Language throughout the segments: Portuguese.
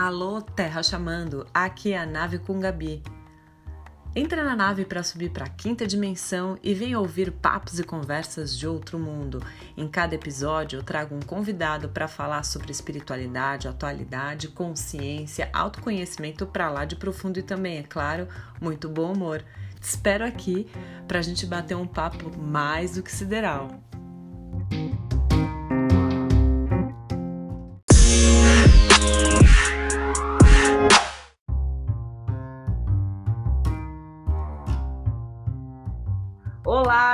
Alô, Terra chamando, aqui é a nave com Gabi. Entra na nave para subir para a quinta dimensão e vem ouvir papos e conversas de outro mundo. Em cada episódio eu trago um convidado para falar sobre espiritualidade, atualidade, consciência, autoconhecimento para lá de profundo e também, é claro, muito bom humor. Te espero aqui para a gente bater um papo mais do que sideral.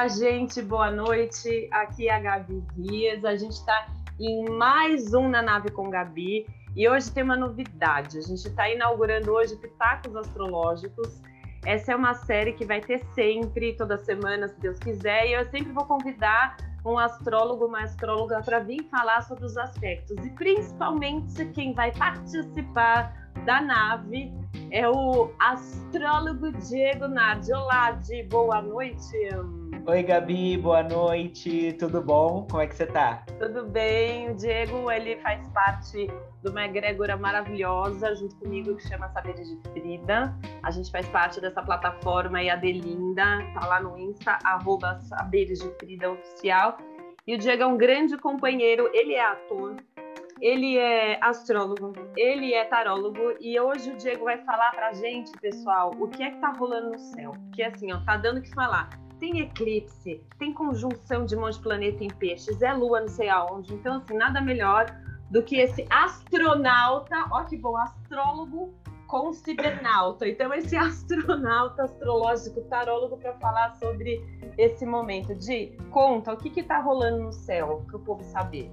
Gente, boa noite. Aqui é a Gabi Dias. A gente está em mais um Na Nave com Gabi e hoje tem uma novidade. A gente está inaugurando hoje Pitacos Astrológicos. Essa é uma série que vai ter sempre, toda semana, se Deus quiser, e eu sempre vou convidar um astrólogo, uma astróloga para vir falar sobre os aspectos e principalmente quem vai participar da nave é o astrólogo Diego Nardi. Olá, Di, boa noite. Oi, Gabi, boa noite. Tudo bom? Como é que você tá? Tudo bem. O Diego, ele faz parte de uma egrégora maravilhosa junto comigo que chama Saberes de Frida. A gente faz parte dessa plataforma e a Delinda tá lá no Insta, arroba Saberes de Frida Oficial. E o Diego é um grande companheiro, ele é ator, ele é astrólogo, ele é tarólogo e hoje o Diego vai falar pra gente, pessoal, o que é que tá rolando no céu. Porque assim, ó, tá dando o que falar. Tem eclipse, tem conjunção de monte de planeta em peixes, é lua não sei aonde. Então, assim, nada melhor do que esse astronauta, ó que bom, astrólogo com cibernauta. Então, esse astronauta astrológico, tarólogo, para falar sobre esse momento. De conta, o que que tá rolando no céu, para o povo saber.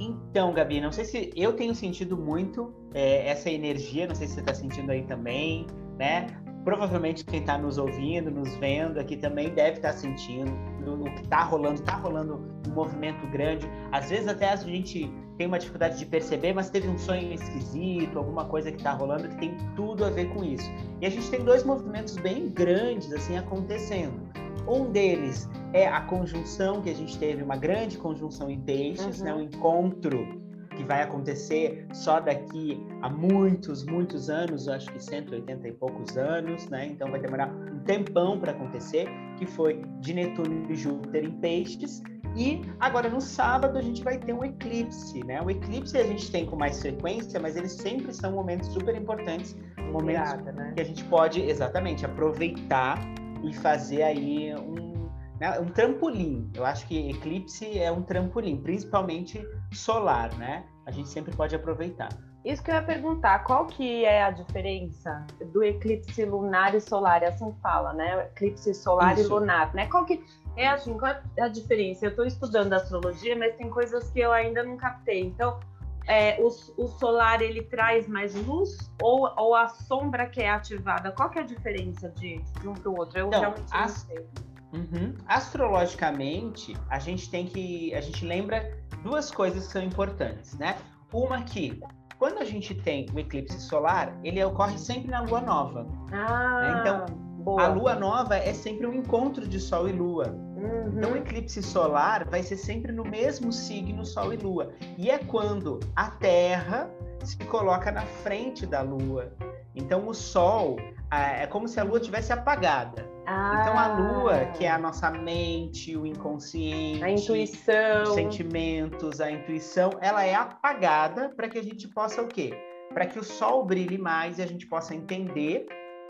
Então, Gabi, não sei se eu tenho sentido muito é, essa energia, não sei se você está sentindo aí também, né? Provavelmente quem está nos ouvindo, nos vendo aqui também deve estar tá sentindo o que está rolando, está rolando um movimento grande. Às vezes até a gente tem uma dificuldade de perceber, mas teve um sonho esquisito, alguma coisa que está rolando que tem tudo a ver com isso. E a gente tem dois movimentos bem grandes assim acontecendo. Um deles é a conjunção que a gente teve, uma grande conjunção em peixes, uhum. né? um encontro que vai acontecer só daqui a muitos, muitos anos, acho que 180 e poucos anos, né? Então vai demorar um tempão para acontecer, que foi de Netuno e Júpiter em peixes. E agora no sábado a gente vai ter um eclipse, né? O eclipse a gente tem com mais frequência, mas eles sempre são momentos super importantes, momentos né? que a gente pode exatamente aproveitar e fazer aí um, né, um trampolim. Eu acho que eclipse é um trampolim, principalmente solar, né? A gente sempre pode aproveitar. Isso que eu ia perguntar, qual que é a diferença do eclipse lunar e solar? É assim fala, né? Eclipse solar Isso. e lunar, né? Qual que é assim, qual é a diferença? Eu estou estudando astrologia, mas tem coisas que eu ainda não captei. Então, é, o, o, solar ele traz mais luz ou, ou a sombra que é ativada? Qual que é a diferença de, de um para o outro? Eu então, realmente não sei. Uhum. Astrologicamente, a gente tem que. A gente lembra duas coisas que são importantes, né? Uma que quando a gente tem o eclipse solar, ele ocorre sempre na lua nova. Ah, né? Então, boa. a lua nova é sempre um encontro de Sol e Lua. Uhum. Então, o eclipse solar vai ser sempre no mesmo signo Sol e Lua. E é quando a Terra se coloca na frente da Lua. Então, o Sol é como se a Lua tivesse apagada. Ah. Então, a Lua, que é a nossa mente, o inconsciente, a intuição, os sentimentos, a intuição, ela é apagada para que a gente possa o quê? Para que o Sol brilhe mais e a gente possa entender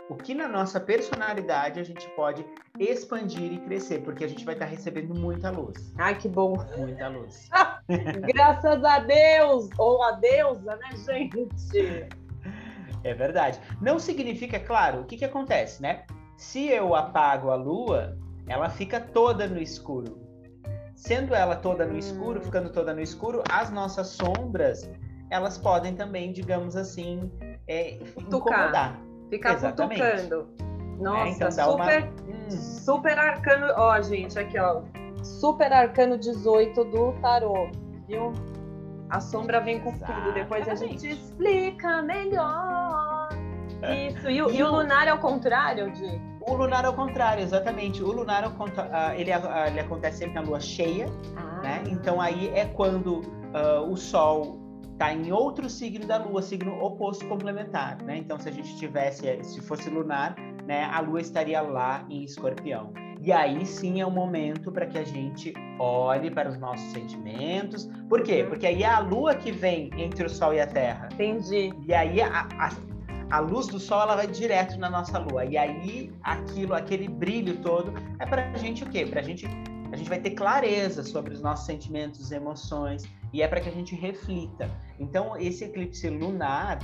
o que na nossa personalidade a gente pode expandir e crescer, porque a gente vai estar recebendo muita luz. Ai, que bom. Muita luz. Graças a Deus! Ou a deusa, né, gente? É verdade. Não significa, claro, o que, que acontece, né? Se eu apago a lua, ela fica toda no escuro. Sendo ela toda no escuro, hum. ficando toda no escuro, as nossas sombras, elas podem também, digamos assim, é, incomodar. Ficar Exatamente. cutucando. Nossa, é, então super, uma... hum. super arcano. Ó, gente, aqui, ó. Super arcano 18 do tarô, viu? A sombra vem com Exatamente. tudo. Depois a gente explica melhor. Isso. E, o, e o lunar é o contrário, de? O lunar é o contrário, exatamente. O lunar é ele, ele acontece sempre na lua cheia, ah. né? Então aí é quando uh, o sol está em outro signo da Lua, signo oposto complementar, né? Então, se a gente tivesse, se fosse lunar, né, a Lua estaria lá em Escorpião. E aí sim é o momento para que a gente olhe para os nossos sentimentos. Por quê? Porque aí é a Lua que vem entre o Sol e a Terra. Entendi. E aí a, a, a luz do Sol ela vai direto na nossa Lua. E aí aquilo, aquele brilho todo é para a gente o quê? Para a gente a gente vai ter clareza sobre os nossos sentimentos, emoções, e é para que a gente reflita. Então, esse eclipse lunar,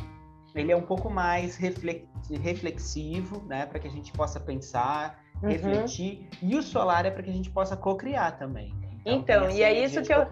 ele é um pouco mais reflexivo, né, para que a gente possa pensar, uhum. refletir, e o solar é para que a gente possa co-criar também. Então, então e é isso que eu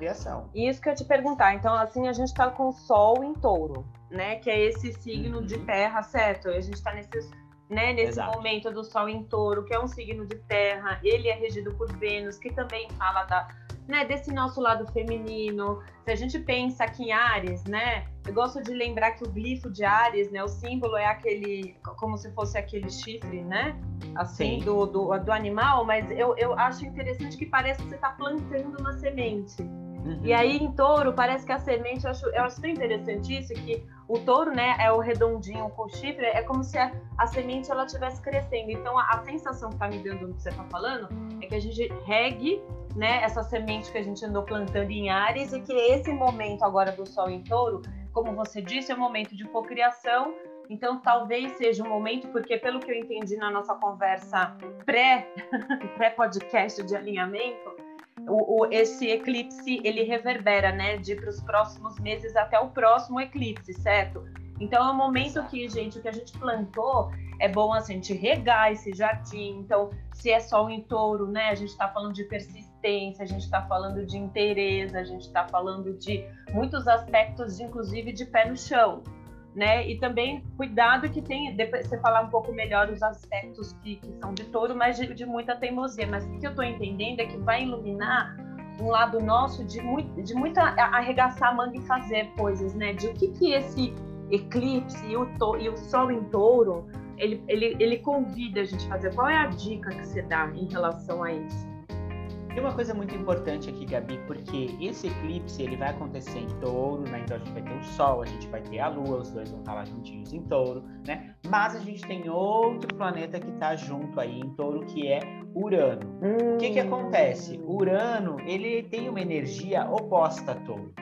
isso que eu te perguntar. Então, assim, a gente está com o Sol em Touro, né, que é esse signo uhum. de Terra, certo? E a gente está nesses né, nesse Exato. momento do Sol em Touro, que é um signo de terra, ele é regido por Vênus, que também fala da, né, desse nosso lado feminino. Se a gente pensa aqui em Ares, né, eu gosto de lembrar que o glifo de Ares, né, o símbolo é aquele, como se fosse aquele chifre, né, assim, do, do, do, animal, mas eu, eu acho interessante que parece que você está plantando uma semente. Uhum. E aí em touro, parece que a semente, eu acho, eu acho tão interessante isso, que o touro, né, é o redondinho com o chifre, é como se a, a semente ela estivesse crescendo. Então a, a, sensação que tá me dando no que você tá falando é que a gente regue, né, essa semente que a gente andou plantando em Ares e que esse momento agora do sol em touro, como você disse, é um momento de cocriação. Então talvez seja um momento, porque pelo que eu entendi na nossa conversa pré, pré-podcast de alinhamento, o, o, esse eclipse ele reverbera, né, de para os próximos meses até o próximo eclipse, certo? Então é um momento que, gente, o que a gente plantou é bom assim, a gente regar esse jardim. Então, se é sol em touro, né, a gente está falando de persistência, a gente está falando de interesse, a gente está falando de muitos aspectos, inclusive de pé no chão né? E também cuidado que tem, depois você falar um pouco melhor os aspectos que, que são de touro, mas de, de, muita teimosia. Mas o que eu estou entendendo é que vai iluminar um lado nosso de, muito, de muita arregaçar a manga e fazer coisas, né? De o que que esse eclipse e o, to, e o sol em touro, ele, ele, ele convida a gente a fazer. Qual é a dica que você dá em relação a isso? Tem uma coisa muito importante aqui, Gabi, porque esse eclipse ele vai acontecer em touro, né? Então a gente vai ter o Sol, a gente vai ter a Lua, os dois vão estar lá juntinhos em touro, né? Mas a gente tem outro planeta que está junto aí em touro, que é Urano. Hum. O que que acontece? Urano, ele tem uma energia oposta a touro.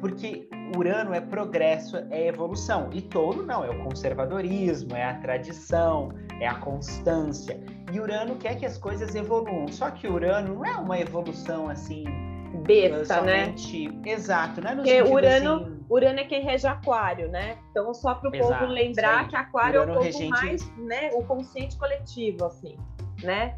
Porque Urano é progresso, é evolução. E touro não, é o conservadorismo, é a tradição, é a constância. E Urano quer que as coisas evoluam. Só que Urano não é uma evolução assim. Besta, né? Exato, né? No Porque Urano, assim... Urano é quem rege Aquário, né? Então, só para o povo lembrar que Aquário Urano é o regente... mais, né? O consciente coletivo, assim, né?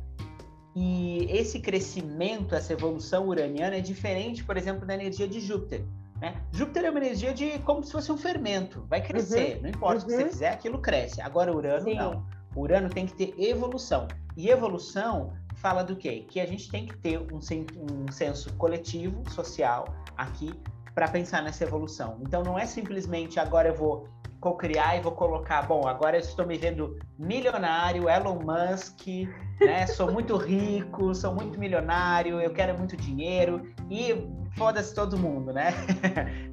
E esse crescimento, essa evolução uraniana é diferente, por exemplo, da energia de Júpiter. Né? Júpiter é uma energia de como se fosse um fermento, vai crescer, uhum, não importa uhum. o que você fizer, aquilo cresce. Agora, Urano Sim. não. Urano tem que ter evolução. E evolução fala do quê? Que a gente tem que ter um, um senso coletivo, social, aqui, para pensar nessa evolução. Então, não é simplesmente agora eu vou co-criar e vou colocar, bom, agora eu estou me vendo milionário, Elon Musk, né? Sou muito rico, sou muito milionário, eu quero muito dinheiro e foda-se todo mundo, né?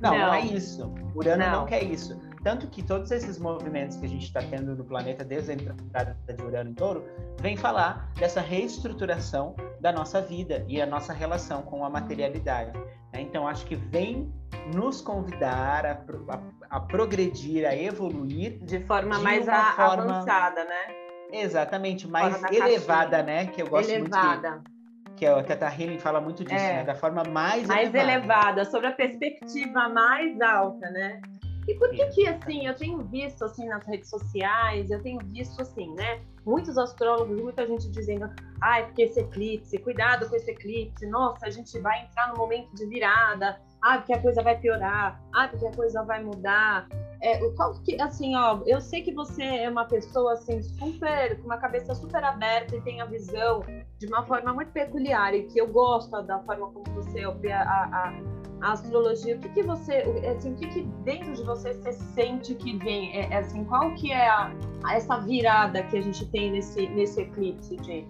não, não, não, é isso. Urano não. não quer isso. Tanto que todos esses movimentos que a gente está tendo no planeta desde a entrada de Urano em Touro, vem falar dessa reestruturação da nossa vida e a nossa relação com a materialidade. Né? Então, acho que vem nos convidar a, a, a progredir, a evoluir de forma de mais a, forma... avançada, né? Exatamente, mais elevada, né? Que eu gosto elevada. muito. De que a Teta Healing fala muito disso, é. né? Da forma mais, mais elevada. elevada. sobre a perspectiva mais alta, né? E por que que, assim, eu tenho visto, assim, nas redes sociais, eu tenho visto, assim, né, muitos astrólogos, muita gente dizendo, ai, porque esse eclipse, cuidado com esse eclipse, nossa, a gente vai entrar no momento de virada, ah, porque a coisa vai piorar, ah, porque a coisa vai mudar. É, qual que, assim, ó, eu sei que você é uma pessoa, assim, super, com uma cabeça super aberta e tem a visão de uma forma muito peculiar e que eu gosto da forma como você vê a, a, a astrologia. O que que você, assim, o que que dentro de você você sente que vem? É, é assim, qual que é a, essa virada que a gente tem nesse, nesse eclipse, de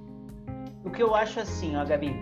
O que eu acho assim, ó, Gabi,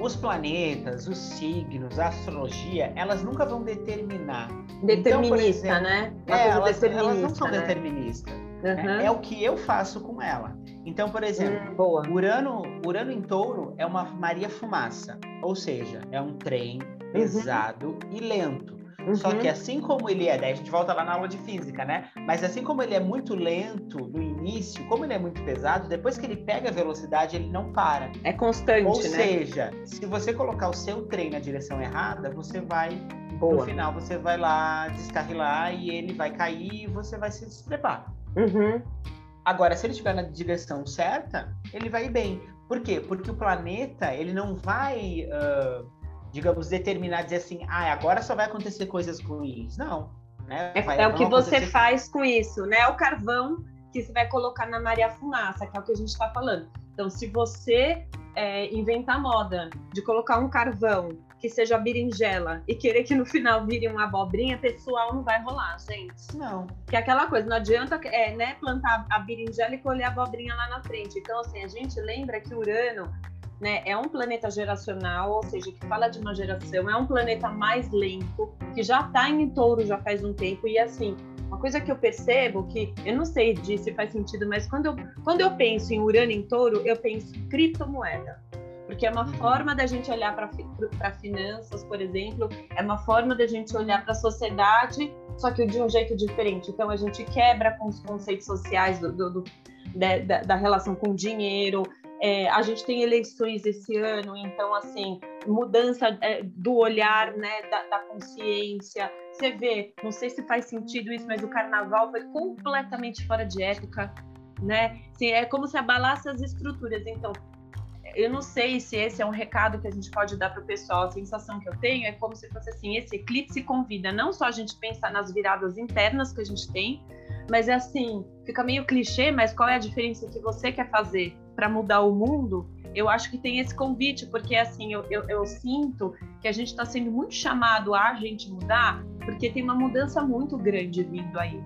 os planetas, os signos, a astrologia, elas nunca vão determinar. Determinista, então, exemplo, né? É, elas, elas, não são né? deterministas. Uhum. É, é, o que eu faço com ela. Então, por exemplo, hum, Urano, Urano em touro é uma Maria Fumaça, ou seja, é um trem uhum. pesado uhum. e lento. Uhum. Só que assim como ele é, daí a gente volta lá na aula de física, né? Mas assim como ele é muito lento no início, como ele é muito pesado, depois que ele pega a velocidade, ele não para. É constante, Ou né? seja, se você colocar o seu trem na direção errada, você vai Boa. no final você vai lá descarrilar e ele vai cair e você vai se desprepar. Uhum. Agora, se ele estiver na direção certa, ele vai bem. Por quê? Porque o planeta ele não vai uh, digamos, determinar, dizer assim, ah, agora só vai acontecer coisas ruins. Não. Né? É, vai, é o que você acontecer... faz com isso, né? É o carvão que você vai colocar na Maria Fumaça, que é o que a gente está falando. Então, se você é, inventar moda de colocar um carvão que seja berinjela e querer que no final vire uma abobrinha, pessoal, não vai rolar, gente. Não. Que é aquela coisa, não adianta é, né, plantar a berinjela e colher a abobrinha lá na frente. Então, assim, a gente lembra que Urano né, é um planeta geracional, ou seja, que fala de uma geração, é um planeta mais lento, que já está em touro já faz um tempo, e assim, uma coisa que eu percebo que eu não sei de se faz sentido, mas quando eu, quando eu penso em Urano em touro, eu penso em criptomoeda. Porque é uma uhum. forma da gente olhar para finanças, por exemplo, é uma forma da gente olhar para a sociedade, só que de um jeito diferente. Então a gente quebra com os conceitos sociais do, do, do da, da, relação com o dinheiro, é, a gente tem eleições esse ano, então, assim, mudança é, do olhar, né, da, da, consciência. Você vê, não sei se faz sentido isso, mas o carnaval foi completamente fora de época, né? Assim, é como se abalasse as estruturas. Então, eu não sei se esse é um recado que a gente pode dar para o pessoal. A sensação que eu tenho é como se fosse assim: esse eclipse convida não só a gente pensar nas viradas internas que a gente tem, mas é assim, fica meio clichê, mas qual é a diferença que você quer fazer para mudar o mundo? Eu acho que tem esse convite, porque assim, eu, eu, eu sinto que a gente está sendo muito chamado a gente mudar, porque tem uma mudança muito grande vindo aí.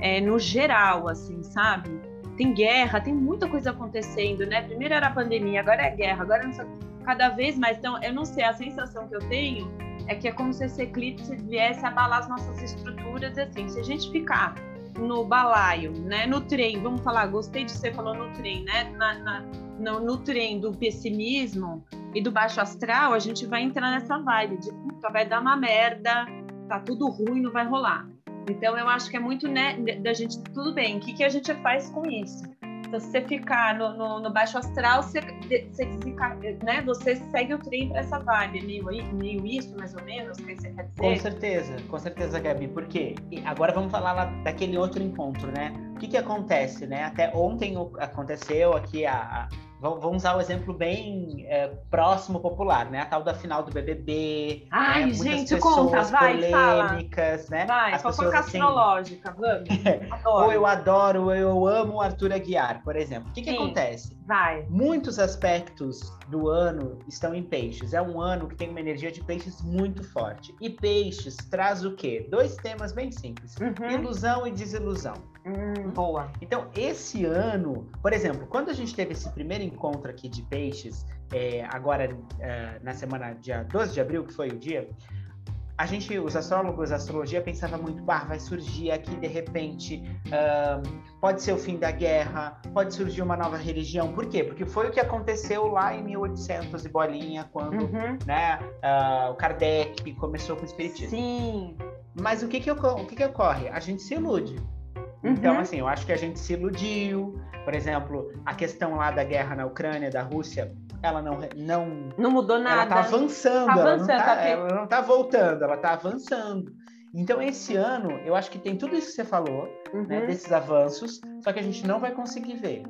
É, no geral, assim, sabe? tem guerra, tem muita coisa acontecendo, né? Primeiro era a pandemia, agora é guerra, agora não sei, cada vez mais. Então, eu não sei, a sensação que eu tenho é que é como se esse eclipse viesse abalar as nossas estruturas, assim, se a gente ficar no balaio, né, no trem, vamos falar, gostei de você falou no trem, né, na, na, no, no trem do pessimismo e do baixo astral, a gente vai entrar nessa vibe de puta, vai dar uma merda, tá tudo ruim, não vai rolar. Então, eu acho que é muito né, da gente, tudo bem, o que, que a gente faz com isso? Então, se você ficar no, no, no baixo astral, você, você, fica, né, você segue o trem para essa vibe, meio, meio isso, mais ou menos, que você quer dizer? Com certeza, com certeza, Gabi, porque agora vamos falar lá daquele outro encontro, né? O que, que acontece, né? Até ontem aconteceu aqui a, a Vamos usar o um exemplo bem é, próximo popular, né? A tal da final do BBB. Ai, né? gente, conta, vai, polêmicas, fala. né? Vai, As fofoca assim, astrológica, vamos. Ou eu adoro, ou eu amo Arthur Aguiar, por exemplo. O que, que acontece? Vai. Muitos aspectos do ano estão em peixes. É um ano que tem uma energia de peixes muito forte. E peixes traz o quê? Dois temas bem simples: uhum. ilusão e desilusão. Hum, boa. Então, esse ano, por exemplo, quando a gente teve esse primeiro encontro aqui de peixes, é, agora é, na semana dia 12 de abril, que foi o dia, a gente, os astrólogos, a astrologia pensava muito, bah, vai surgir aqui de repente, um, pode ser o fim da guerra, pode surgir uma nova religião. Por quê? Porque foi o que aconteceu lá em 1800 e bolinha, quando uhum. né, uh, o Kardec começou com o espiritismo. Sim. Mas o que que, o que que ocorre? A gente se ilude. Então, uhum. assim, eu acho que a gente se iludiu. Por exemplo, a questão lá da guerra na Ucrânia, da Rússia, ela não não não mudou nada. Ela tá avançando, tá avançando ela, não tá, tá ela não tá voltando, ela tá avançando. Então esse ano, eu acho que tem tudo isso que você falou, né, uhum. né, desses avanços, só que a gente não vai conseguir ver.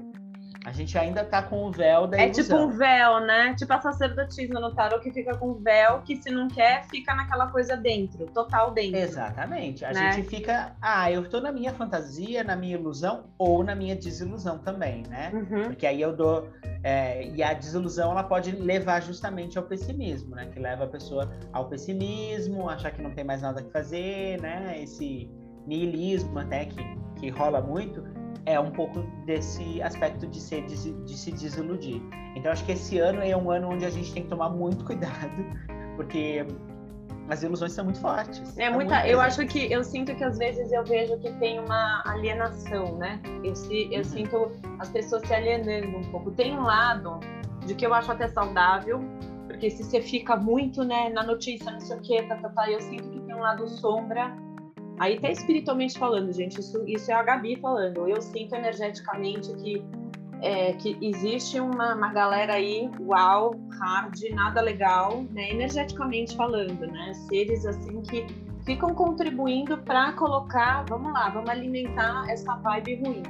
A gente ainda tá com o véu da É tipo um véu, né? Tipo a sacerdotisa no tarot que fica com o véu, que se não quer, fica naquela coisa dentro, total dentro. Exatamente. A né? gente fica, ah, eu tô na minha fantasia, na minha ilusão, ou na minha desilusão também, né? Uhum. Porque aí eu dou. É, e a desilusão ela pode levar justamente ao pessimismo, né? Que leva a pessoa ao pessimismo, achar que não tem mais nada que fazer, né? Esse niilismo até que, que rola muito é um pouco desse aspecto de, ser, de, de se desiludir. Então, acho que esse ano é um ano onde a gente tem que tomar muito cuidado, porque as ilusões são muito fortes. É muita. Muito eu acho que eu sinto que às vezes eu vejo que tem uma alienação, né? Eu, se, eu uhum. sinto as pessoas se alienando um pouco. Tem um lado de que eu acho até saudável, porque se você fica muito, né, na notícia, não sei o quê, tá, tá, tá, eu sinto que tem um lado sombra. Aí até espiritualmente falando, gente, isso, isso é a Gabi falando. Eu sinto energeticamente que é, que existe uma, uma galera aí, uau, hard, nada legal, né, energeticamente falando, né, seres assim que ficam contribuindo para colocar, vamos lá, vamos alimentar essa vibe ruim.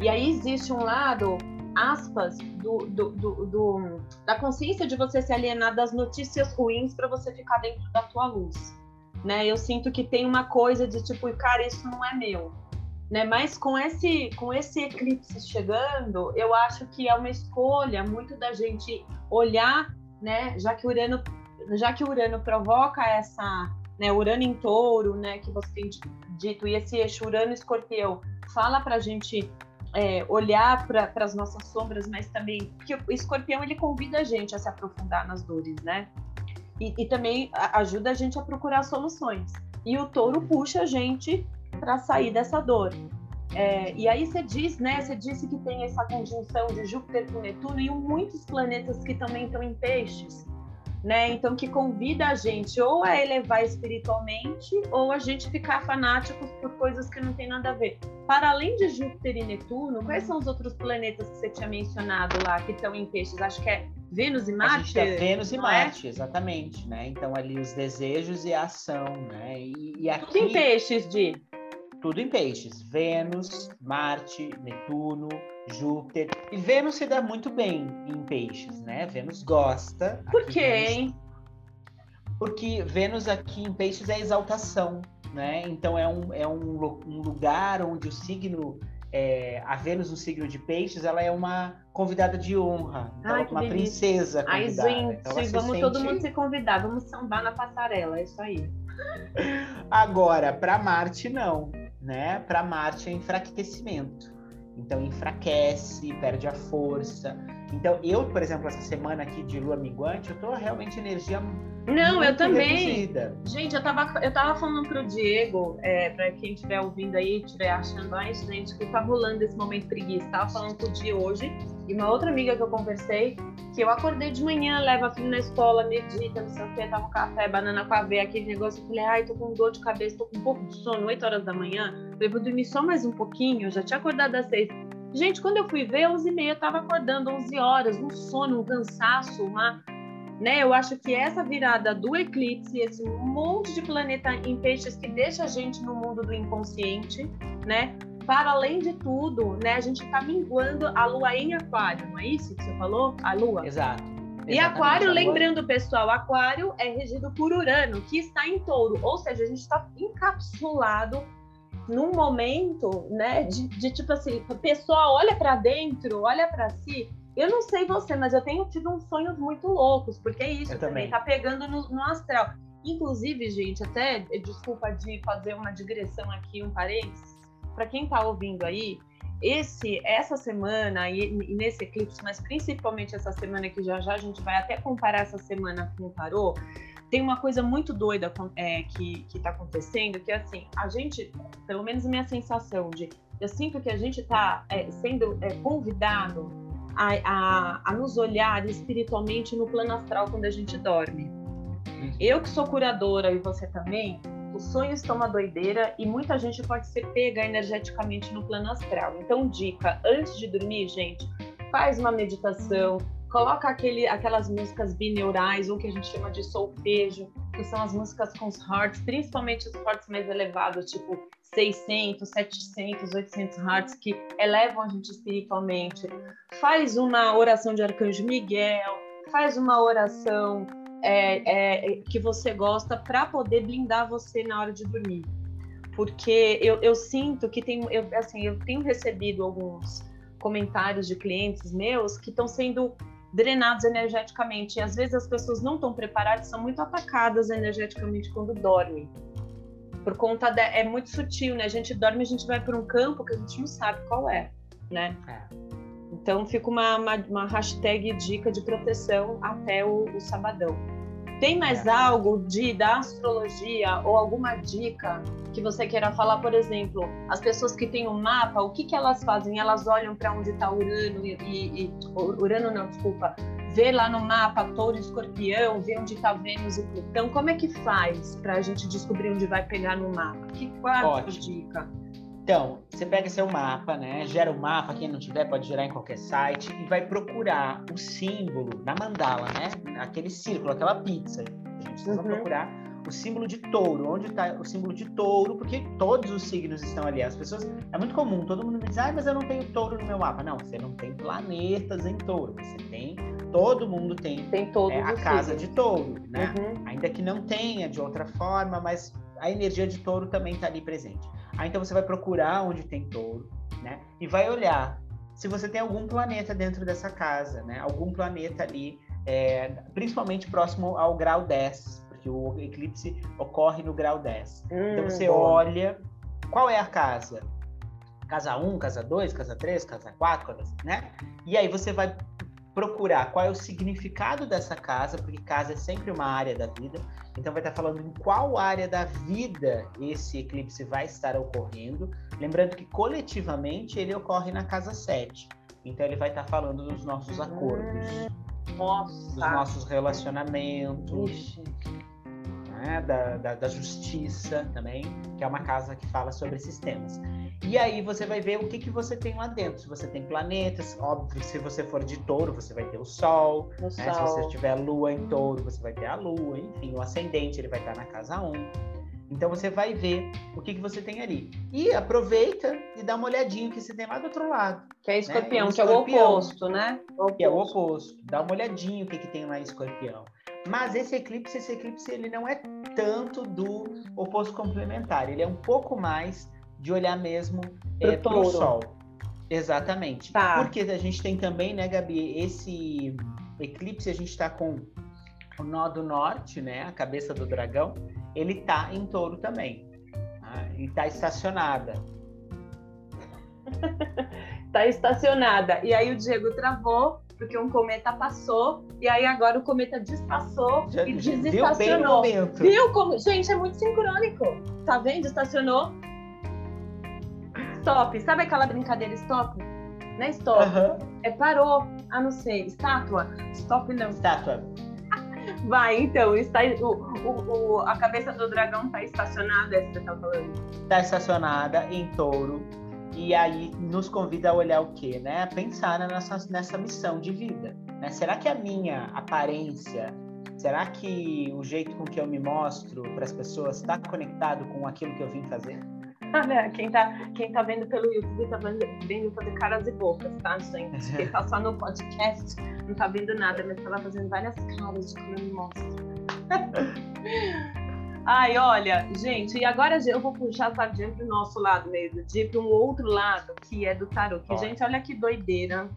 E aí existe um lado, aspas, do, do, do, do da consciência de você se alienar das notícias ruins para você ficar dentro da tua luz. Né? Eu sinto que tem uma coisa de tipo, cara, isso não é meu né? Mas com esse, com esse eclipse chegando, eu acho que é uma escolha muito da gente olhar, né? Já que Urano, já que Urano provoca essa, né? Urano em Touro, né? Que você tem dito e esse eixo Urano Escorpião fala para a gente é, olhar para as nossas sombras, mas também porque o Escorpião ele convida a gente a se aprofundar nas dores, né? E, e também ajuda a gente a procurar soluções. E o Touro puxa a gente para sair dessa dor. É, e aí você diz, né? Você disse que tem essa conjunção de Júpiter com Netuno e muitos planetas que também estão em peixes, né? Então que convida a gente ou a elevar espiritualmente ou a gente ficar fanáticos por coisas que não tem nada a ver. Para além de Júpiter e Netuno, quais são os outros planetas que você tinha mencionado lá que estão em peixes? Acho que é Vênus e Marte? A gente Vênus e é? Marte, é? exatamente, né? Então ali os desejos e a ação, né? E, e aqui... Tudo em peixes, de tudo em peixes. Vênus, Marte, Netuno, Júpiter. E Vênus se dá muito bem em peixes, né? Vênus gosta. Por quê, hein? Porque Vênus aqui em peixes é exaltação, né? Então é um, é um, um lugar onde o signo. É, a Vênus no signo de peixes, ela é uma convidada de honra. Então, Ai, uma delícia. princesa convidada. Ai, gente, então, vamos sente... todo mundo se convidar, vamos sambar na passarela, é isso aí. Agora, para Marte, não né? Para Marte é enfraquecimento. Então enfraquece, perde a força. Então eu, por exemplo, essa semana aqui de lua minguante, eu tô realmente energia Não, eu também. Reduzida. Gente, eu tava, eu tava falando pro Diego, é, para quem estiver ouvindo aí, estiver achando, ai, gente, que tá rolando esse momento preguiça. Tava falando com o Di hoje e uma outra amiga que eu conversei, que eu acordei de manhã, leva a filha na escola, medita, não sei o que, tava um café, banana com aveia, aquele negócio. Eu falei, ai, tô com dor de cabeça, tô com um pouco de sono, 8 horas da manhã. Eu falei, vou dormir só mais um pouquinho, eu já tinha acordado às 6. Gente, quando eu fui ver, 11 e meia, eu tava acordando 11 horas, um sono, um cansaço, uma... Né, eu acho que essa virada do eclipse, esse monte de planeta em peixes que deixa a gente no mundo do inconsciente, né? para além de tudo, né, a gente está minguando a lua em aquário, não é isso que você falou? A lua? Exato. E aquário, lembrando, pessoal, aquário é regido por Urano, que está em touro, ou seja, a gente está encapsulado num momento, né, de, de tipo assim, pessoal, olha para dentro, olha para si. Eu não sei você, mas eu tenho tido uns sonhos muito loucos, porque é isso eu também, tá pegando no, no astral. Inclusive, gente, até desculpa de fazer uma digressão aqui, um parênteses, para quem está ouvindo aí, esse essa semana e, nesse eclipse, mas principalmente essa semana que já já a gente vai até comparar essa semana com o tarô, tem uma coisa muito doida é, que está acontecendo, que é assim, a gente, pelo menos minha sensação de, eu sinto que a gente está é, sendo é, convidado a, a, a nos olhar espiritualmente no plano astral quando a gente dorme. Uhum. Eu que sou curadora e você também, os sonhos estão uma doideira e muita gente pode ser pega energeticamente no plano astral. Então, dica, antes de dormir, gente, faz uma meditação, coloca aquele, aquelas músicas bineurais, ou que a gente chama de solfejo, que são as músicas com os hertz, principalmente os hertz mais elevados, tipo 600, 700, 800 hertz, que elevam a gente espiritualmente. Faz uma oração de Arcanjo Miguel, faz uma oração é, é, que você gosta para poder blindar você na hora de dormir. Porque eu, eu sinto que tem, eu, assim, eu tenho recebido alguns comentários de clientes meus que estão sendo drenados energeticamente. E às vezes as pessoas não estão preparadas, são muito atacadas energeticamente quando dormem. por conta de, é muito sutil, né? A gente dorme, a gente vai para um campo que a gente não sabe qual é, né? É. Então fica uma, uma, uma, hashtag dica de proteção até o, o sabadão. Tem mais é. algo de da astrologia ou alguma dica que você queira falar, por exemplo, as pessoas que têm um mapa, o que, que elas fazem? Elas olham para onde está Urano e, e, e, Urano não, desculpa, vê lá no mapa Touro e Escorpião, vê onde está Vênus e Plutão. Como é que faz para a gente descobrir onde vai pegar no mapa? Que qual a dica? Então, você pega seu mapa, né? Gera o um mapa, quem não tiver pode gerar em qualquer site e vai procurar o símbolo da mandala, né? Aquele círculo, aquela pizza. Gente precisa uhum. procurar o símbolo de touro. Onde está o símbolo de touro? Porque todos os signos estão ali. As pessoas. É muito comum, todo mundo me diz, ah, mas eu não tenho touro no meu mapa. Não, você não tem planetas em touro. Você tem. Todo mundo tem, tem todos é, a casa signos. de touro, né? Uhum. Ainda que não tenha de outra forma, mas a energia de touro também está ali presente. Aí então você vai procurar onde tem touro, né? E vai olhar se você tem algum planeta dentro dessa casa, né? Algum planeta ali, é, principalmente próximo ao grau 10, porque o eclipse ocorre no grau 10. Então, hum, então você bom. olha qual é a casa. Casa 1, casa 2, casa 3, casa 4, casa, né? E aí você vai procurar qual é o significado dessa casa, porque casa é sempre uma área da vida. Então vai estar falando em qual área da vida esse eclipse vai estar ocorrendo. Lembrando que coletivamente ele ocorre na casa 7. Então ele vai estar falando dos nossos acordos, Nossa. dos nossos relacionamentos, né? da, da, da justiça também, que é uma casa que fala sobre esses temas. E aí você vai ver o que, que você tem lá dentro. Se você tem planetas, óbvio, se você for de touro, você vai ter o Sol. Né? Se você tiver Lua em touro, você vai ter a Lua. Enfim, o ascendente ele vai estar na casa 1. Então você vai ver o que, que você tem ali. E aproveita e dá uma olhadinha que você tem lá do outro lado. Que é escorpião, né? que é o oposto, né? O oposto. Que é o oposto. Dá uma olhadinha o que, que tem lá em escorpião. Mas esse eclipse, esse eclipse, ele não é tanto do oposto complementar. Ele é um pouco mais de olhar mesmo é, para o Sol. Exatamente. Tá. Porque a gente tem também, né, Gabi, esse eclipse, a gente está com o nó do norte, né, a cabeça do dragão, ele está em touro também. Tá? E está estacionada. Está estacionada. E aí o Diego travou, porque um cometa passou, e aí agora o cometa despassou Já, e desestacionou. Viu, viu como? Gente, é muito sincrônico. Tá vendo? Estacionou, stop. Sabe aquela brincadeira stop? Não é stop. É parou. Ah, não sei. Estátua. Stop não. Estátua. Vai, então, está, o, o, o, a cabeça do dragão está estacionada, é que você está falando? Está estacionada em touro. E aí nos convida a olhar o quê? Né? A pensar nessa, nessa missão de vida. Né? Será que a minha aparência, será que o jeito com que eu me mostro para as pessoas está conectado com aquilo que eu vim fazer? Olha, quem tá, quem tá vendo pelo YouTube tá vendo, fazer caras e bocas, tá, gente? Quem tá só no podcast não tá vendo nada, mas tá lá fazendo várias caras de como eu me mostro. Ai, olha, gente, e agora eu vou puxar a sardinha pro nosso lado mesmo, de para um outro lado, que é do tarot. Que, gente, olha que doideira.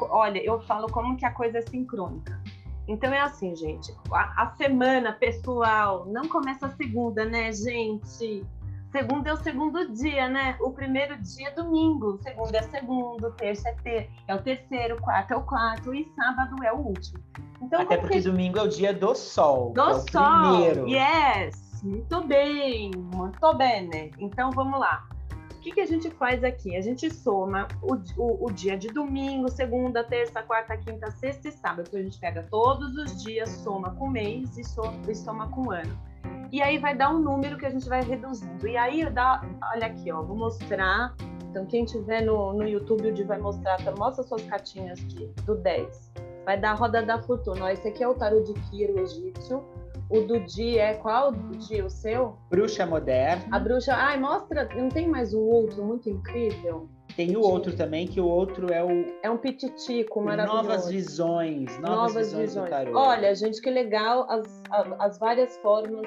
Olha, eu falo como que a coisa é sincrônica. Então é assim, gente, a, a semana pessoal não começa a segunda, né, gente? Segundo é o segundo dia, né? O primeiro dia é domingo, segundo é segundo, terça é ter, é o terceiro, quarto é o quarto e sábado é o último. Então, Até porque que... domingo é o dia do sol. Do é sol. Primeiro. Yes. Muito bem, muito bem, né? Então vamos lá. O que, que a gente faz aqui? A gente soma o, o, o, dia de domingo, segunda, terça, quarta, quinta, sexta e sábado. Então a gente pega todos os dias, soma com mês e, so, e soma com ano e aí vai dar um número que a gente vai reduzindo. E aí dá, olha aqui, ó, vou mostrar. Então, quem tiver no, no YouTube, o Di vai mostrar, tá? mostra suas cartinhas aqui, do 10. Vai dar a roda da fortuna. Ó, esse aqui é o tarô de Kiro egípcio. O do Di é qual, Di, o seu? Bruxa moderna. A bruxa. Ai, mostra, não tem mais um outro muito incrível? Tem o outro também, que o outro é o. É um pititico maravilhoso. Novas visões. Novas, novas visões, visões. do tarô. Olha, gente, que legal as, as várias formas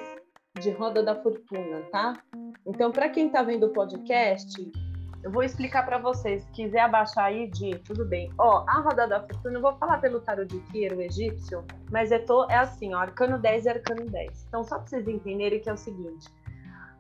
de Roda da Fortuna, tá? Então, para quem está vendo o podcast, eu vou explicar para vocês. Se quiser abaixar aí, de tudo bem. Ó, a Roda da Fortuna, eu vou falar pelo tarot de Kiro, o egípcio, mas é, to, é assim, ó, arcano 10 e arcano 10. Então, só para vocês entenderem que é o seguinte.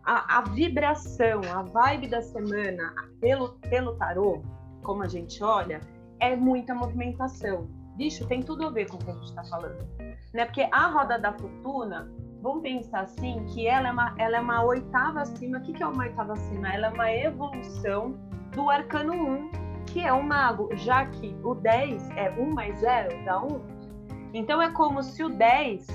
a, a, vibração, a vibe da semana pelo, pelo tarô, como a gente olha, é muita movimentação. Bicho, tem tudo a ver com o que a gente está falando. Né? Porque a roda da fortuna, vamos pensar assim, que ela é uma, ela é uma oitava acima. O que, que é uma oitava acima? Ela é uma evolução do arcano 1, que é o mago, já que o 10 é 1 mais 0, dá 1. Então é como se o 10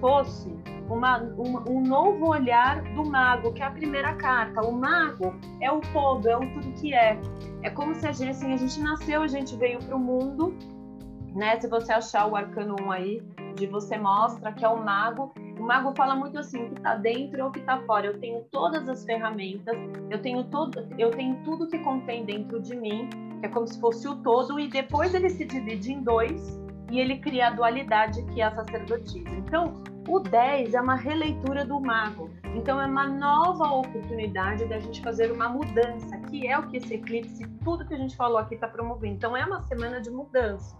fosse uma, uma, um novo olhar do mago, que é a primeira carta. O mago é o todo, é o tudo que é. É como se a gente, assim, a gente nasceu, a gente veio para o mundo, né? Se você achar o arcano 1 aí, de você mostra que é o mago. Mago fala muito assim, o que está dentro ou o que está fora. Eu tenho todas as ferramentas, eu tenho todo, eu tenho tudo que contém dentro de mim, que é como se fosse o todo, e depois ele se divide em dois e ele cria a dualidade que é a sacerdotisa. Então, o 10 é uma releitura do mago. Então, é uma nova oportunidade da gente fazer uma mudança, que é o que esse eclipse, tudo que a gente falou aqui, está promovendo. Então, é uma semana de mudança,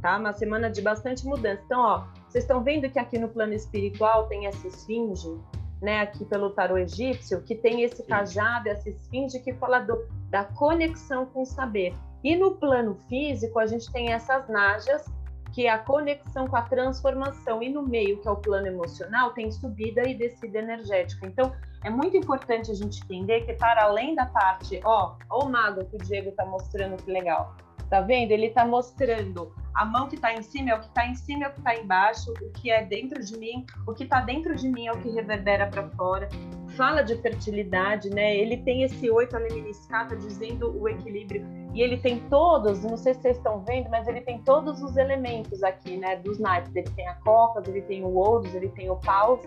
tá? Uma semana de bastante mudança. Então, ó, vocês estão vendo que aqui no plano espiritual tem essa esfinge, né? Aqui pelo tarô egípcio, que tem esse cajado, essa esfinge que fala do, da conexão com o saber. E no plano físico, a gente tem essas najas que é a conexão com a transformação, e no meio, que é o plano emocional, tem subida e descida energética. Então, é muito importante a gente entender que para além da parte, ó, ó o mago que o Diego está mostrando que legal. Tá vendo? Ele está mostrando a mão que está em cima é o que está em cima é o que está embaixo, o que é dentro de mim, o que está dentro de mim é o que reverbera para fora. Fala de fertilidade, né? Ele tem esse oito aleminiscata dizendo o equilíbrio e ele tem todos, não sei se vocês estão vendo, mas ele tem todos os elementos aqui, né, dos naipes. Ele tem a copa, ele tem o ouros, ele tem o paus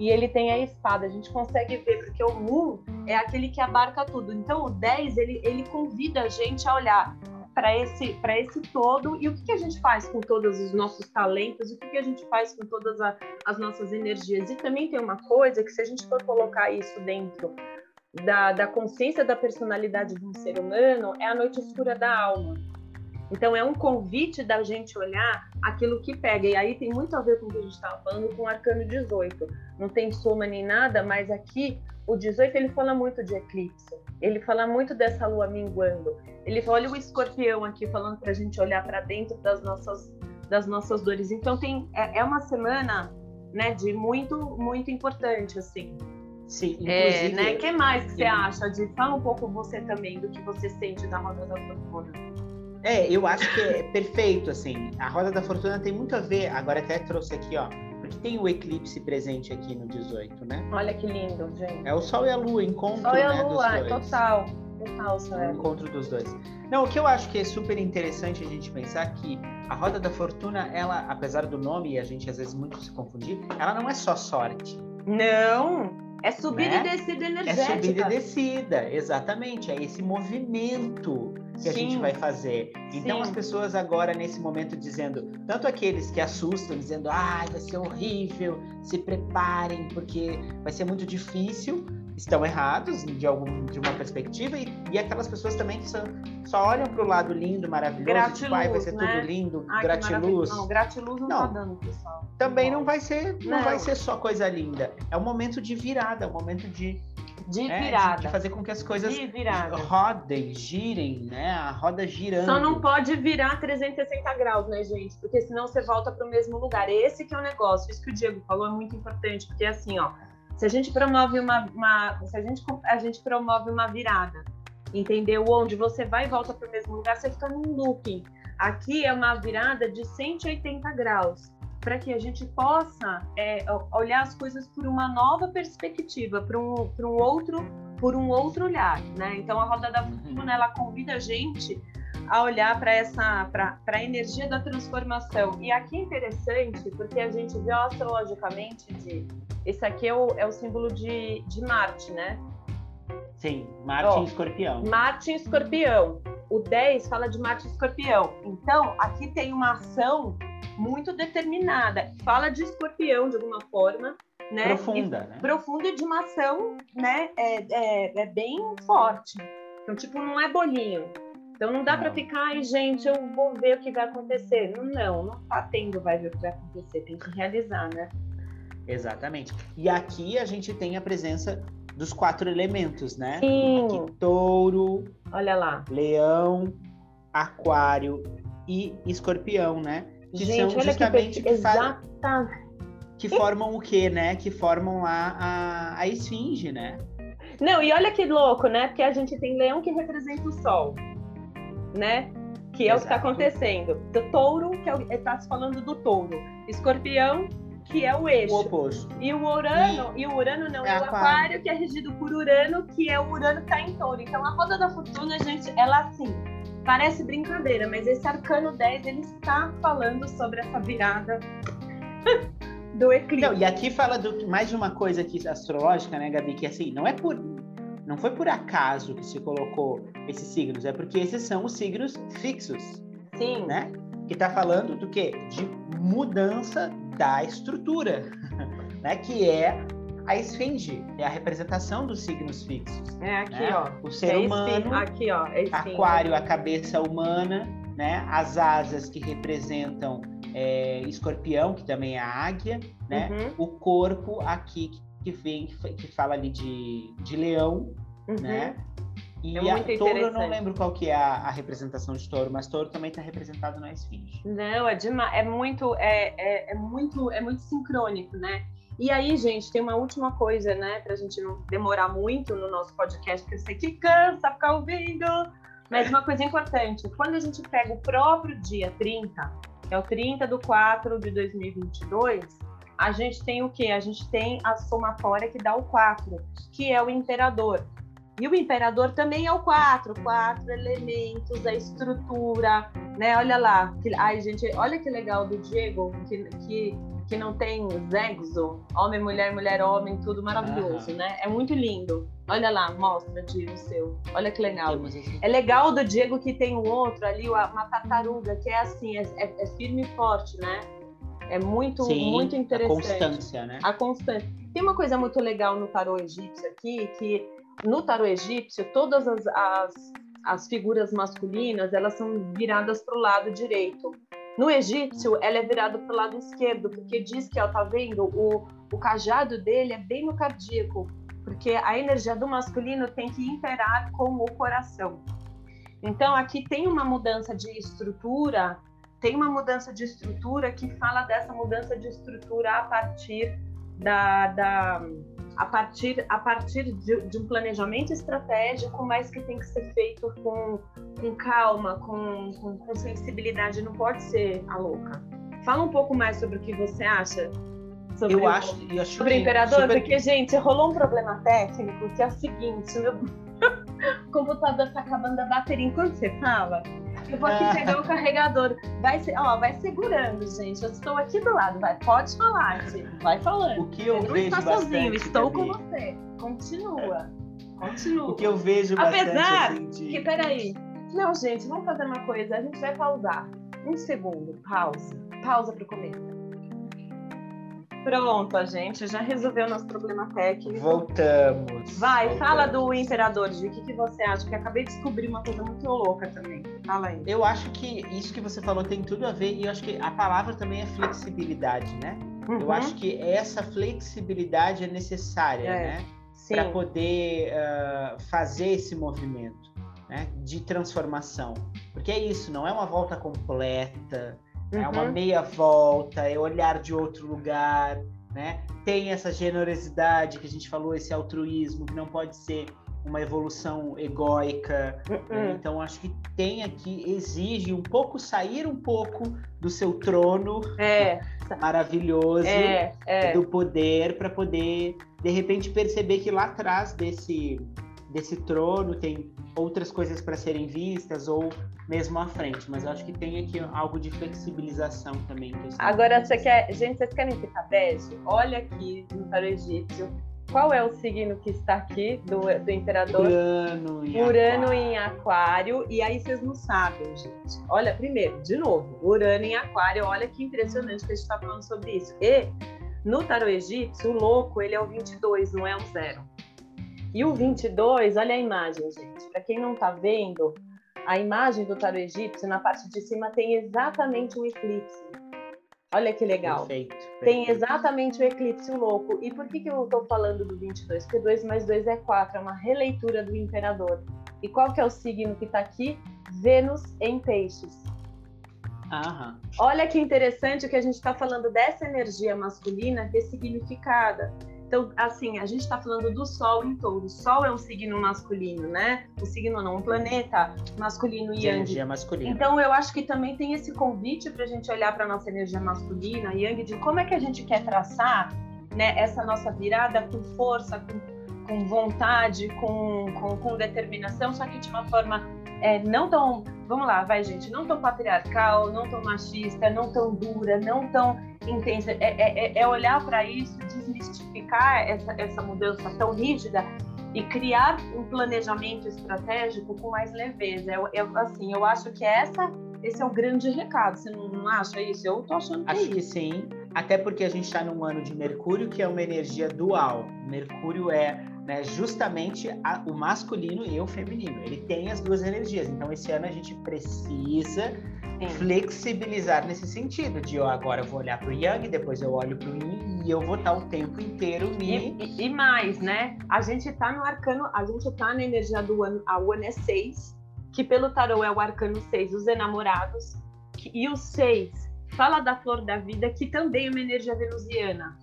e ele tem a espada. A gente consegue ver, porque o Mu é aquele que abarca tudo. Então o 10, ele, ele convida a gente a olhar para esse, esse todo e o que, que, a gente faz com todos os nossos talentos, o que, que a gente faz com todas a, as nossas energias. E também tem uma coisa que se a gente for colocar isso dentro da, da consciência da personalidade de um ser humano é a noite escura da alma. Então é um convite da gente olhar aquilo que pega. E aí tem muito a ver com o que a gente estava falando com o arcano 18. Não tem soma nem nada, mas aqui o 18 ele fala muito de eclipse. Ele fala muito dessa lua minguando. Ele olha o escorpião aqui falando para a gente olhar para dentro das nossas das nossas dores. Então tem é, é uma semana, né, de muito muito importante assim. Sim, é. É, né? O que mais que você acha de fala um pouco você também do que você sente da roda da fortuna? É, eu acho que é perfeito, assim. A roda da fortuna tem muito a ver. Agora até trouxe aqui, ó, porque tem o eclipse presente aqui no 18, né? Olha que lindo, gente. É o Sol e a Lua, encontro, Sol e a né, Lua, total. Total, O encontro dos dois. Não, o que eu acho que é super interessante a gente pensar que a roda da fortuna, ela, apesar do nome e a gente às vezes muito se confundir, ela não é só sorte. Não, é subida né? e descida energética. É subida e descida, exatamente. É esse movimento que a gente vai fazer. Então Sim. as pessoas agora nesse momento dizendo, tanto aqueles que assustam, dizendo, ah, vai ser horrível, se preparem porque vai ser muito difícil, estão errados de algum de uma perspectiva e, e aquelas pessoas também que só, só olham para o lado lindo, maravilhoso, gratiluz, tipo, vai ser né? tudo lindo, Ai, gratiluz. Não, gratiluz não, não tá dando, pessoal. Também não vai ser, não, não vai ser só coisa linda. É um momento de virada, é um momento de de é, virada. De, fazer com que as coisas rodem, girem, né? A roda girando. Só não pode virar 360 graus, né, gente? Porque senão você volta para o mesmo lugar. Esse que é o negócio. Isso que o Diego falou é muito importante, porque assim, ó, se a gente promove uma, uma se a gente, a gente promove uma virada, entendeu? Onde você vai e volta para o mesmo lugar, você fica num looping. Aqui é uma virada de 180 graus para que a gente possa é, olhar as coisas por uma nova perspectiva, por um, por um outro por um outro olhar, né? Então a roda da uhum. fortuna ela convida a gente a olhar para essa para a energia da transformação. E aqui é interessante porque a gente vê astrologicamente de esse aqui é o, é o símbolo de, de Marte, né? Sim, Marte em escorpião. Marte em escorpião. O 10 fala de Marte em escorpião. Então, aqui tem uma ação muito determinada. Fala de escorpião de alguma forma, né? Profunda, e, né? Profunda de uma ação, né? É, é, é, bem forte. Então, tipo, não é bolinho. Então não dá para ficar, ai, gente, eu vou ver o que vai acontecer. Não, não, não tá tendo, vai ver o que vai acontecer. Tem que realizar, né? Exatamente. E aqui a gente tem a presença dos quatro elementos, né? Sim. Aqui, touro, olha lá, leão, aquário e escorpião, né? Que Gente, são justamente que, exatamente. que formam o quê, né? Que formam a, a, a esfinge, né? Não, e olha que louco, né? Porque a gente tem leão que representa o sol, né? Que é Exato. o que está acontecendo. Do touro, que é está se falando do touro. Escorpião, que é o eixo. O oposto. E o Urano, e, e o Urano não, é, o aquário. aquário, que é regido por Urano, que é o Urano que está em touro. Então a roda da fortuna, gente, ela assim, parece brincadeira, mas esse arcano 10, ele está falando sobre essa virada do eclipse. Não, e aqui fala do, mais de uma coisa aqui astrológica, né, Gabi, que assim, não é por não foi por acaso que se colocou esses signos, é porque esses são os signos fixos. Sim. Né? Que está falando do quê? De mudança da estrutura, né? Que é a esfinge, é a representação dos signos fixos. É aqui, né? ó. O ser é humano, aqui, ó, é aquário, a cabeça humana, né? As asas que representam é, escorpião, que também é a águia, né? Uhum. O corpo aqui que vem, que fala ali de, de leão, uhum. né? E é a touro eu não lembro qual que é a, a representação de touro, mas touro também está representado na esfinge. Não, é demais, é muito, é, é, é, muito, é muito sincrônico, né? E aí, gente, tem uma última coisa, né, para a gente não demorar muito no nosso podcast, porque eu sei que cansa ficar ouvindo. Mas uma coisa importante, quando a gente pega o próprio dia 30, que é o 30 do 4 de 2022, a gente tem o quê? A gente tem a somatória que dá o 4, que é o imperador. E o imperador também é o 4, quatro elementos, a estrutura, né? Olha lá, que, ai gente, olha que legal do Diego, que, que, que não tem sexo, homem, mulher, mulher, homem, tudo maravilhoso, né? É muito lindo. Olha lá, mostra, Diego, o seu. Olha que legal. É legal do Diego que tem o outro ali, uma tartaruga, que é assim, é, é, é firme e forte, né? É muito, Sim, muito interessante. A constância, né? A constância. Tem uma coisa muito legal no tarô egípcio aqui, que no tarô egípcio, todas as, as, as figuras masculinas, elas são viradas para o lado direito. No egípcio, ela é virada para o lado esquerdo, porque diz que, ó, tá vendo, o, o cajado dele é bem no cardíaco, porque a energia do masculino tem que imperar com o coração. Então, aqui tem uma mudança de estrutura tem uma mudança de estrutura que fala dessa mudança de estrutura a partir da, da a partir, a partir de, de, um planejamento estratégico, mas que tem que ser feito com, com calma, com, com, com, sensibilidade, não pode ser a louca. Fala um pouco mais sobre o que você acha sobre, eu acho, eu acho sobre o Imperador, super... porque, gente, rolou um problema técnico que é o seguinte, meu computador está acabando a bateria enquanto você fala. Eu vou aqui pegar o carregador. Vai, ser, ó, vai segurando, gente. Eu estou aqui do lado. Vai, pode falar, gente. Vai falando. O que eu você vejo não está sozinho, estou com você. Continua. Continua. O que eu vejo bastante Apesar assim, de... que, peraí. Não, gente, vamos fazer uma coisa. A gente vai pausar. Um segundo. Pausa. Pausa para o começo. Pronto, a gente já resolveu nosso problema técnico. Voltamos. Vai, voltamos. fala do Imperador, Gi. O que, que você acha? Que acabei de descobrir uma coisa muito louca também. Fala aí. Eu acho que isso que você falou tem tudo a ver, e eu acho que a palavra também é flexibilidade, né? Uhum. Eu acho que essa flexibilidade é necessária, é. né? Para poder uh, fazer esse movimento né? de transformação. Porque é isso, não é uma volta completa, Uhum. É uma uhum. meia volta, é olhar de outro lugar, né? Tem essa generosidade que a gente falou, esse altruísmo, que não pode ser uma evolução egóica. Uhum. Então, acho que tem aqui, exige um pouco, sair um pouco do seu trono é. maravilhoso, é, é. do poder, para poder, de repente, perceber que lá atrás desse, desse trono tem outras coisas para serem vistas ou mesmo à frente, mas eu acho que tem aqui algo de flexibilização também. Agora, você quer, gente, vocês querem ficar bege? Olha aqui no tarô egípcio, qual é o signo que está aqui do, do imperador? Urano em Urano aquário. em aquário. E aí vocês não sabem, gente. Olha, primeiro, de novo, Urano em aquário. Olha que impressionante que a gente está falando sobre isso. E no tarô egípcio, o louco, ele é o 22, não é um zero. E o 22, olha a imagem, gente. Para quem não está vendo, a imagem do tarô egípcio, na parte de cima, tem exatamente um eclipse. Olha que legal. Perfeito, perfeito. Tem exatamente o eclipse louco. E por que, que eu estou falando do 22? Porque 2 mais 2 é 4, é uma releitura do imperador. E qual que é o signo que está aqui? Vênus em peixes. Aham. Olha que interessante que a gente está falando dessa energia masculina ressignificada. Então, assim, a gente está falando do Sol em touro. O Sol é um signo masculino, né? O signo não, um planeta masculino e energia masculina. Então, eu acho que também tem esse convite para a gente olhar para a nossa energia masculina, Yang, de como é que a gente quer traçar né, essa nossa virada com força, com, com vontade, com, com, com determinação, só que de uma forma é, não tão. Vamos lá, vai, gente, não tão patriarcal, não tão machista, não tão dura, não tão intensa. É, é- é olhar para isso, desmistificar essa, essa mudança tão rígida e criar um planejamento estratégico com mais leveza. Eu, eu- assim, eu acho que essa, esse é o grande recado. Você não, não acha isso? Eu tô achando que é Acho que isso. sim, até porque a gente está num ano de Mercúrio, que é uma energia dual. Mercúrio é né, justamente a- o masculino e o feminino. Ele tem as duas energias. Então, esse ano a gente precisa Sim. flexibilizar nesse sentido, de ó, agora eu vou olhar para o Yang, depois eu olho para o Yin e eu vou estar o tempo inteiro me. E, e- e mais, né? A gente tá no arcano, a gente tá na energia do ano, a o ano é 6, que pelo tarô é o arcano 6, os enamorados, que- e o 6 fala da flor da vida, que também é uma energia venusiana.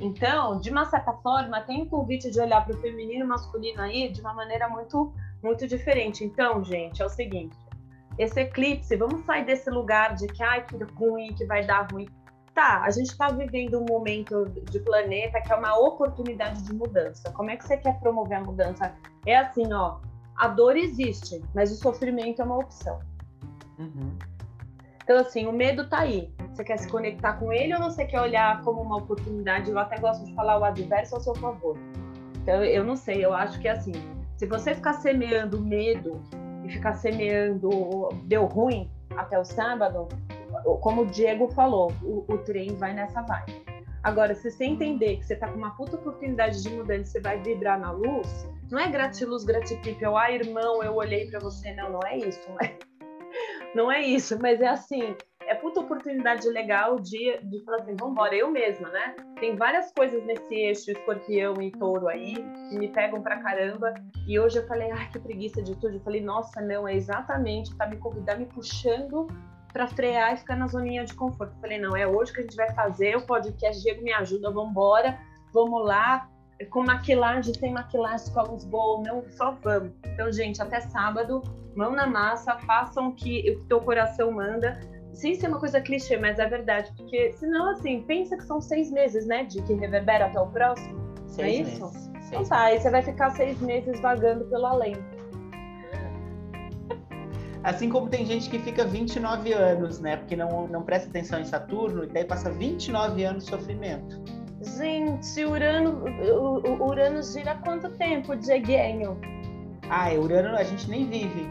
Então, de uma certa forma, tem o convite de olhar para o feminino e masculino aí de uma maneira muito, muito diferente. Então, gente, é o seguinte: esse eclipse, vamos sair desse lugar de que, ai, que ruim, que vai dar ruim. Tá, a gente está vivendo um momento de planeta que é uma oportunidade de mudança. Como é que você quer promover a mudança? É assim, ó, a dor existe, mas o sofrimento é uma opção. Uhum. Então, assim, o medo tá aí. Você quer se conectar com ele ou você quer olhar como uma oportunidade? Eu até gosto de falar o adverso ao seu favor. Então, eu não sei, eu acho que é assim, se você ficar semeando medo e ficar semeando deu ruim até o sábado, como o Diego falou, o, o trem vai nessa vibe. Agora, se você entender que você tá com uma puta oportunidade de mudança, você vai vibrar na luz, não é gratiluz, gratipípel, ah, irmão, eu olhei para você. Não, não é isso. Não é, não é isso, mas é assim, é puta oportunidade legal de, de falar assim, vambora, eu mesma, né? Tem várias coisas nesse eixo escorpião e touro aí que me pegam pra caramba. E hoje eu falei, ai, que preguiça de tudo. Eu falei, nossa, não, é exatamente, tá me convidando, me puxando para frear e ficar na zoninha de conforto. Eu falei, não, é hoje que a gente vai fazer o podcast, Diego me ajuda, vambora, vamos lá. Com maquilagem, sem maquilagem, com a luz boa, não, só vamos. Então, gente, até sábado, mão na massa, façam o que o teu coração manda. Sem ser uma coisa clichê, mas é verdade. Porque senão, assim, pensa que são seis meses, né? De que reverbera até o próximo. Seis isso? meses. Então Seis tá, aí você vai ficar seis meses vagando pelo além. Assim como tem gente que fica 29 anos, né? Porque não, não presta atenção em Saturno e daí passa 29 anos de sofrimento. Gente, Urano, Urano gira quanto tempo, Dieguinho? Ah, Urano a gente nem vive.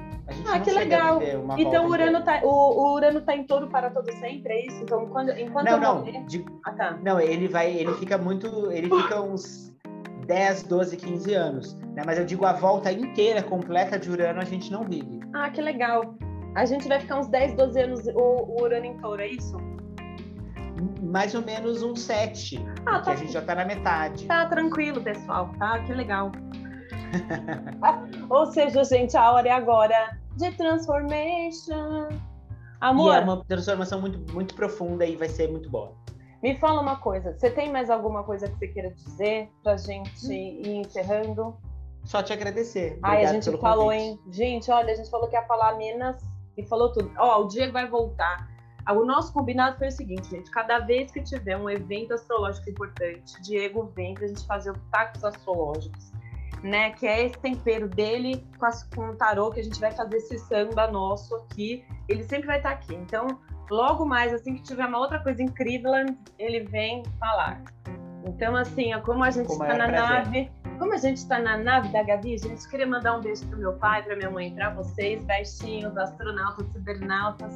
Ah, que legal. Então o Urano, inteira. tá, o, o Urano tá em touro para todo sempre, é isso? Então quando, enquanto Não, eu não. morrer... de- Ah, tá. não, ele vai, ele fica muito, ele fica uns 10, 12, 15 anos, né? Mas eu digo a volta inteira completa de Urano a gente não vive. Ah, que legal. A gente vai ficar uns 10, 12 anos o, o Urano em touro, é isso? Mais ou menos uns 7, Ah, porque tá, a gente já tá na metade. tá tranquilo, pessoal, tá? Que legal. Ou seja, gente, a hora é agora de transformation. E Amor, é uma transformação muito, muito profunda e vai ser muito boa. me fala uma coisa. Você tem mais alguma coisa que você queira dizer pra gente Hum. ir encerrando? Só te agradecer. Ai, a gente pelo falou, convite. hein? Gente, olha, a gente falou que ia falar Minas e falou tudo. Ó, o Diego vai voltar. Ah, O nosso combinado foi o seguinte, gente. Cada vez que tiver um evento astrológico importante, Diego vem pra gente fazer os tacos astrológicos, né? Que é esse tempero dele com, as- com o tarô, que a gente vai fazer esse samba nosso aqui. Ele sempre vai estar aqui. Então, logo mais, assim que tiver uma outra coisa incrível, ele vem falar. Então, assim, como a gente está maior na prazer. nave, como a gente está na nave da Gabi, gente, queria mandar um beijo pro meu pai, pra minha mãe, pra vocês, bestinhos, astronautas, cibernautas.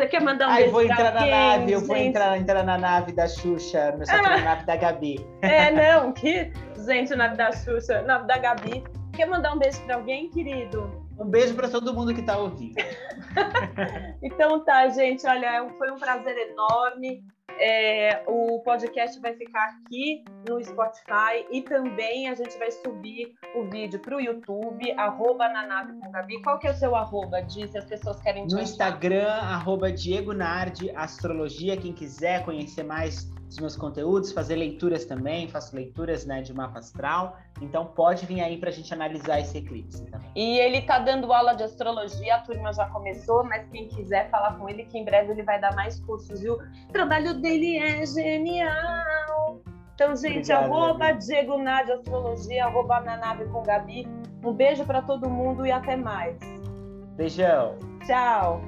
Você quer mandar um Ai, beijo vou entrar na alguém, nave, eu vou entrar, entrar na nave da Xuxa, só que na nave da Gabi. É, não, que... Gente, nave da Xuxa, nave da Gabi. Quer mandar um beijo pra alguém, querido? Um beijo para todo mundo que está ouvindo. então tá, gente. Olha, foi um prazer enorme. É, o podcast vai ficar aqui no Spotify e também a gente vai subir o vídeo para o YouTube, arroba na nave com Gabi. Qual que é o seu arroba, Di, se as pessoas querem te No achar? Instagram, arroba Diego Nardi, Astrologia, quem quiser conhecer mais os meus conteúdos, fazer leituras também, faço leituras né, de mapa astral. Então pode vir aí para a gente analisar esse eclipse também. E ele está dando aula de astrologia, a turma já começou, mas quem quiser falar com ele, que em breve ele vai dar mais cursos, viu? O trabalho dele é genial. Então, gente, Obrigado, arroba Diego Nádia Astrologia, arroba na nave com Gabi. Um beijo para todo mundo e até mais. Beijão. Tchau.